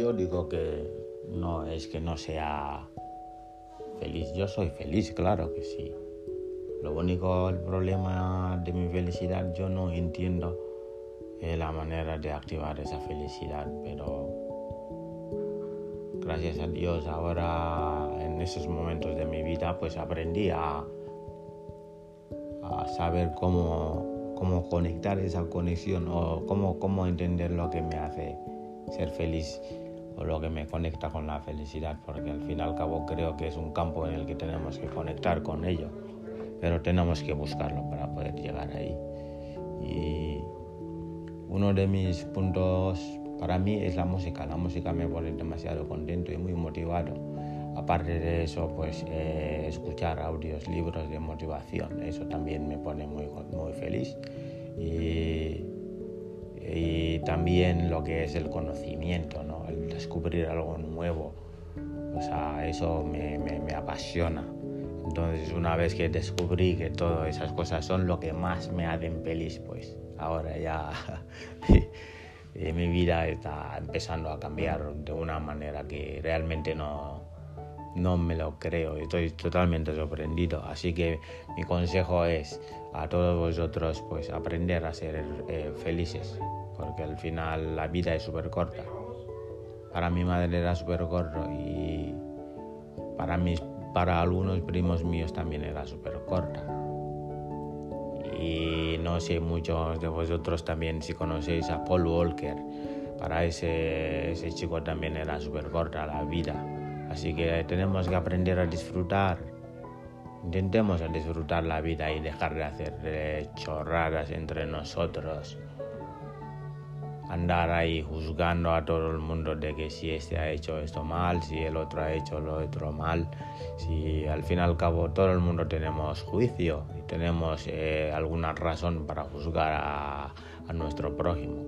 yo digo que no es que no sea feliz. Yo soy feliz, claro que sí. Lo único, el problema de mi felicidad, yo no entiendo eh, la manera de activar esa felicidad, pero gracias a Dios ahora en esos momentos de mi vida pues aprendí a, a saber cómo, cómo conectar esa conexión o cómo, cómo entender lo que me hace ser feliz o lo que me conecta con la felicidad, porque al fin y al cabo creo que es un campo en el que tenemos que conectar con ello, pero tenemos que buscarlo para poder llegar ahí. Y uno de mis puntos para mí es la música. La música me pone demasiado contento y muy motivado. Aparte de eso, pues eh, escuchar audios, libros de motivación, eso también me pone muy, muy feliz. Y también lo que es el conocimiento, ¿no? el descubrir algo nuevo. O sea, eso me, me, me apasiona. Entonces, una vez que descubrí que todas esas cosas son lo que más me hacen feliz, pues ahora ya mi vida está empezando a cambiar de una manera que realmente no, no me lo creo. Estoy totalmente sorprendido. Así que mi consejo es a todos vosotros pues aprender a ser eh, felices. Porque al final la vida es súper corta. Para mi madre era súper corto y para, mis, para algunos primos míos también era súper corta y no sé muchos de vosotros también si conocéis a Paul Walker. Para ese, ese chico también era súper corta la vida. Así que tenemos que aprender a disfrutar. Intentemos a disfrutar la vida y dejar de hacer eh, chorradas entre nosotros andar ahí juzgando a todo el mundo de que si este ha hecho esto mal, si el otro ha hecho lo otro mal, si al fin y al cabo todo el mundo tenemos juicio y tenemos eh, alguna razón para juzgar a, a nuestro prójimo.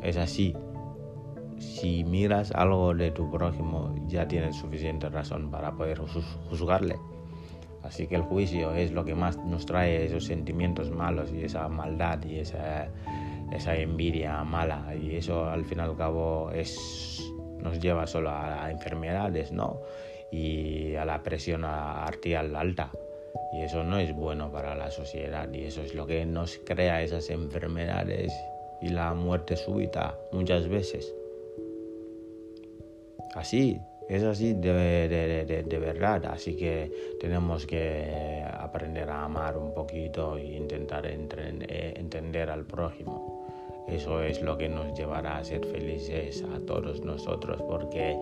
Es así. Si miras algo de tu prójimo, ya tienes suficiente razón para poder juzgarle. Así que el juicio es lo que más nos trae esos sentimientos malos y esa maldad y esa esa envidia mala y eso al fin y al cabo es, nos lleva solo a, enfermedades ¿no? y a la presión arterial alta y eso no es bueno para la sociedad y eso es lo que nos crea esas enfermedades y la muerte súbita muchas veces. Así, es así de, verdad, así que tenemos que aprender a amar un poquito e intentar eh, entender al prójimo. Eso es lo que nos llevará a ser felices a todos nosotros porque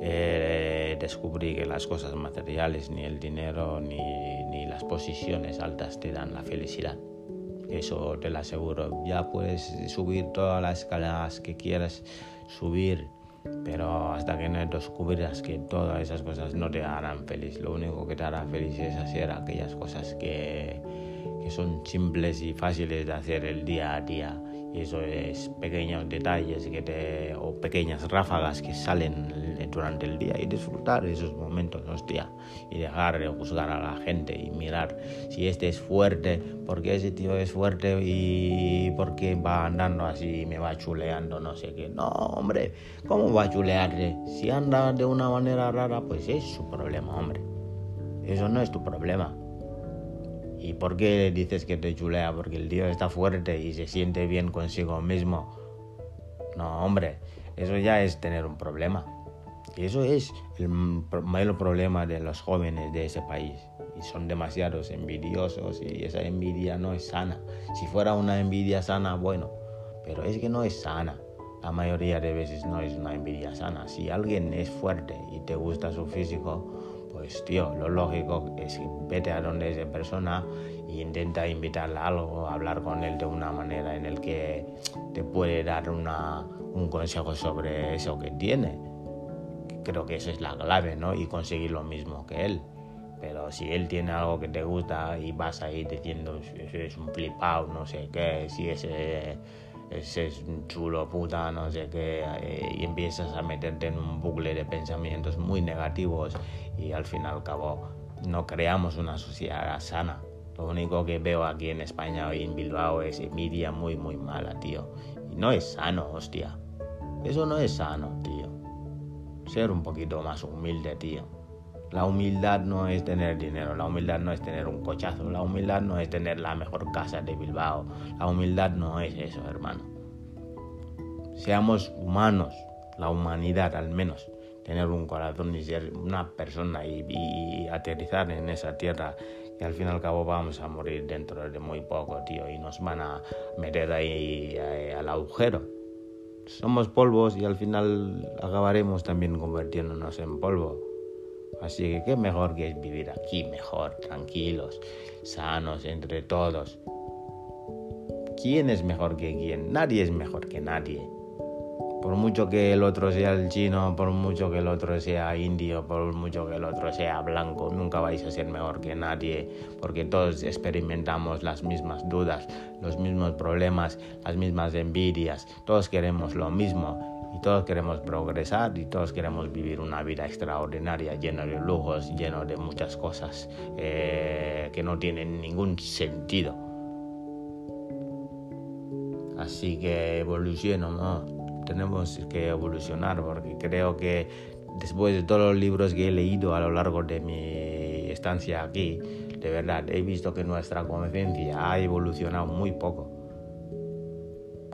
eh, descubrí que las cosas materiales, ni el dinero, ni, ni las posiciones altas te dan la felicidad. Eso te lo aseguro. Ya puedes subir todas las escaleras que quieras subir, pero hasta que no descubras que todas esas cosas no te harán feliz. Lo único que te hará feliz es hacer aquellas cosas que, que son simples y fáciles de hacer el día a día y eso es pequeños detalles que te, o pequeñas ráfagas que salen durante el día y disfrutar esos momentos, hostia, y dejar de juzgar a la gente y mirar si este es fuerte, porque ese tío es fuerte y porque va andando así y me va chuleando, no sé qué. No, hombre, ¿cómo va a chulearte? Si anda de una manera rara, pues es su problema, hombre. Eso no es tu problema. ¿Y por qué dices que te chulea? Porque el tío está fuerte y se siente bien consigo mismo. No, hombre, eso ya es tener un problema. Y eso es el mayor problema de los jóvenes de ese país. Y son demasiados envidiosos y esa envidia no es sana. Si fuera una envidia sana, bueno, pero es que no es sana. La mayoría de veces no es una envidia sana. Si alguien es fuerte y te gusta su físico, pues tío, lo lógico es que vete a donde esa persona e intenta invitarle a algo, hablar con él de una manera en el que te puede dar una, un consejo sobre eso que tiene. Creo que esa es la clave, ¿no? Y conseguir lo mismo que él. Pero si él tiene algo que te gusta y vas ahí diciendo, es un flipado, no sé qué, si ese ese es chulo puta, no sé qué, eh, y empiezas a meterte en un bucle de pensamientos muy negativos y al fin y al cabo no creamos una sociedad sana. Lo único que veo aquí en España y en Bilbao es envidia muy, muy mala, tío. Y no es sano, hostia. Eso no es sano, tío. ser un poquito más humilde, tío. La humildad no es tener dinero, la humildad no es tener un cochazo, la humildad no es tener la mejor casa de Bilbao, la humildad no es eso, hermano. Seamos humanos, la humanidad al menos, tener un corazón y ser una persona y, aterrizar en esa tierra que al fin y al cabo vamos a morir dentro de muy poco, tío, y nos van a meter ahí eh, al agujero. Somos polvos y al final acabaremos también convirtiéndonos en polvo. Así que qué mejor que vivir aquí, mejor, tranquilos, sanos entre todos. ¿Quién es mejor que quién? Nadie es mejor que nadie. Por mucho que el otro sea el chino, por mucho que el otro sea indio, por mucho que el otro sea blanco, nunca vais a ser mejor que nadie, porque todos experimentamos las mismas dudas, los mismos problemas, las mismas envidias, todos queremos lo mismo y todos queremos progresar y todos queremos vivir una vida extraordinaria, llena de lujos, llena de muchas cosas eh, que no tienen ningún sentido. Así que evoluciono, ¿no? tenemos que evolucionar porque creo que después de todos los libros que he leído a lo largo de mi estancia aquí, de verdad he visto que nuestra conciencia ha evolucionado muy poco.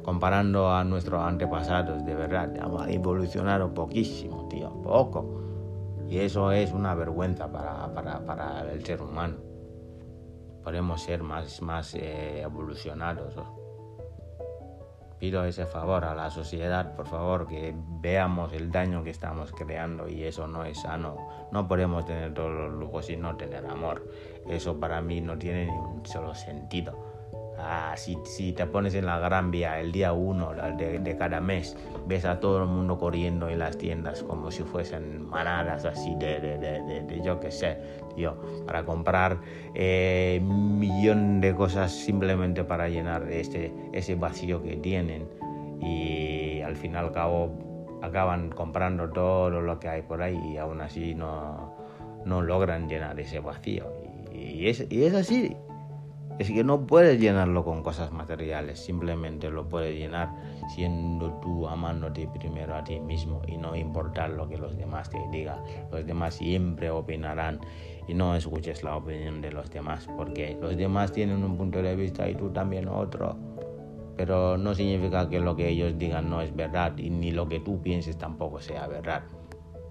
Comparando a nuestros antepasados, de verdad, ha evolucionado poquísimo, tío, poco. Y eso es una vergüenza para, para, para el ser humano. Podemos ser más, más eh, evolucionados pido ese favor a la sociedad, por favor, que veamos el daño que estamos creando y eso no es sano. No podemos tener todos los lujos y no tener amor. Eso para mí no tiene ni un solo sentido. Ah, si, si, te pones en la Gran Vía el día 1 de, cada mes, ves a todo el mundo corriendo en las tiendas como si fuesen manadas así de, de, de yo qué sé, tío, para comprar eh, millón de cosas simplemente para llenar ese, ese vacío que tienen y al fin y al cabo acaban comprando todo lo que hay por ahí y aún así no, no logran llenar ese vacío. Y, es, y es así, es que no puedes llenarlo con cosas materiales, simplemente lo puedes llenar siendo tú amándote primero a ti mismo y no importar lo que los demás te digan. Los demás siempre opinarán y no escuches la opinión de los demás porque los demás tienen un punto de vista y tú también otro. Pero no significa que lo que ellos digan no es verdad y ni lo que tú pienses tampoco sea verdad.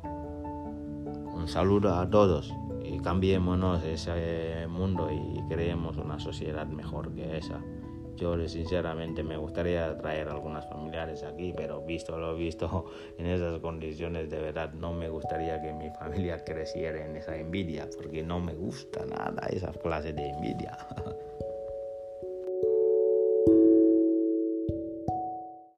Un saludo a todos cambiémonos ese mundo y creemos una sociedad mejor que esa. Yo sinceramente me gustaría traer algunas familiares aquí, pero visto lo visto en esas condiciones, de verdad no me gustaría que mi familia creciera en esa envidia, porque no me gusta nada esa clase de envidia.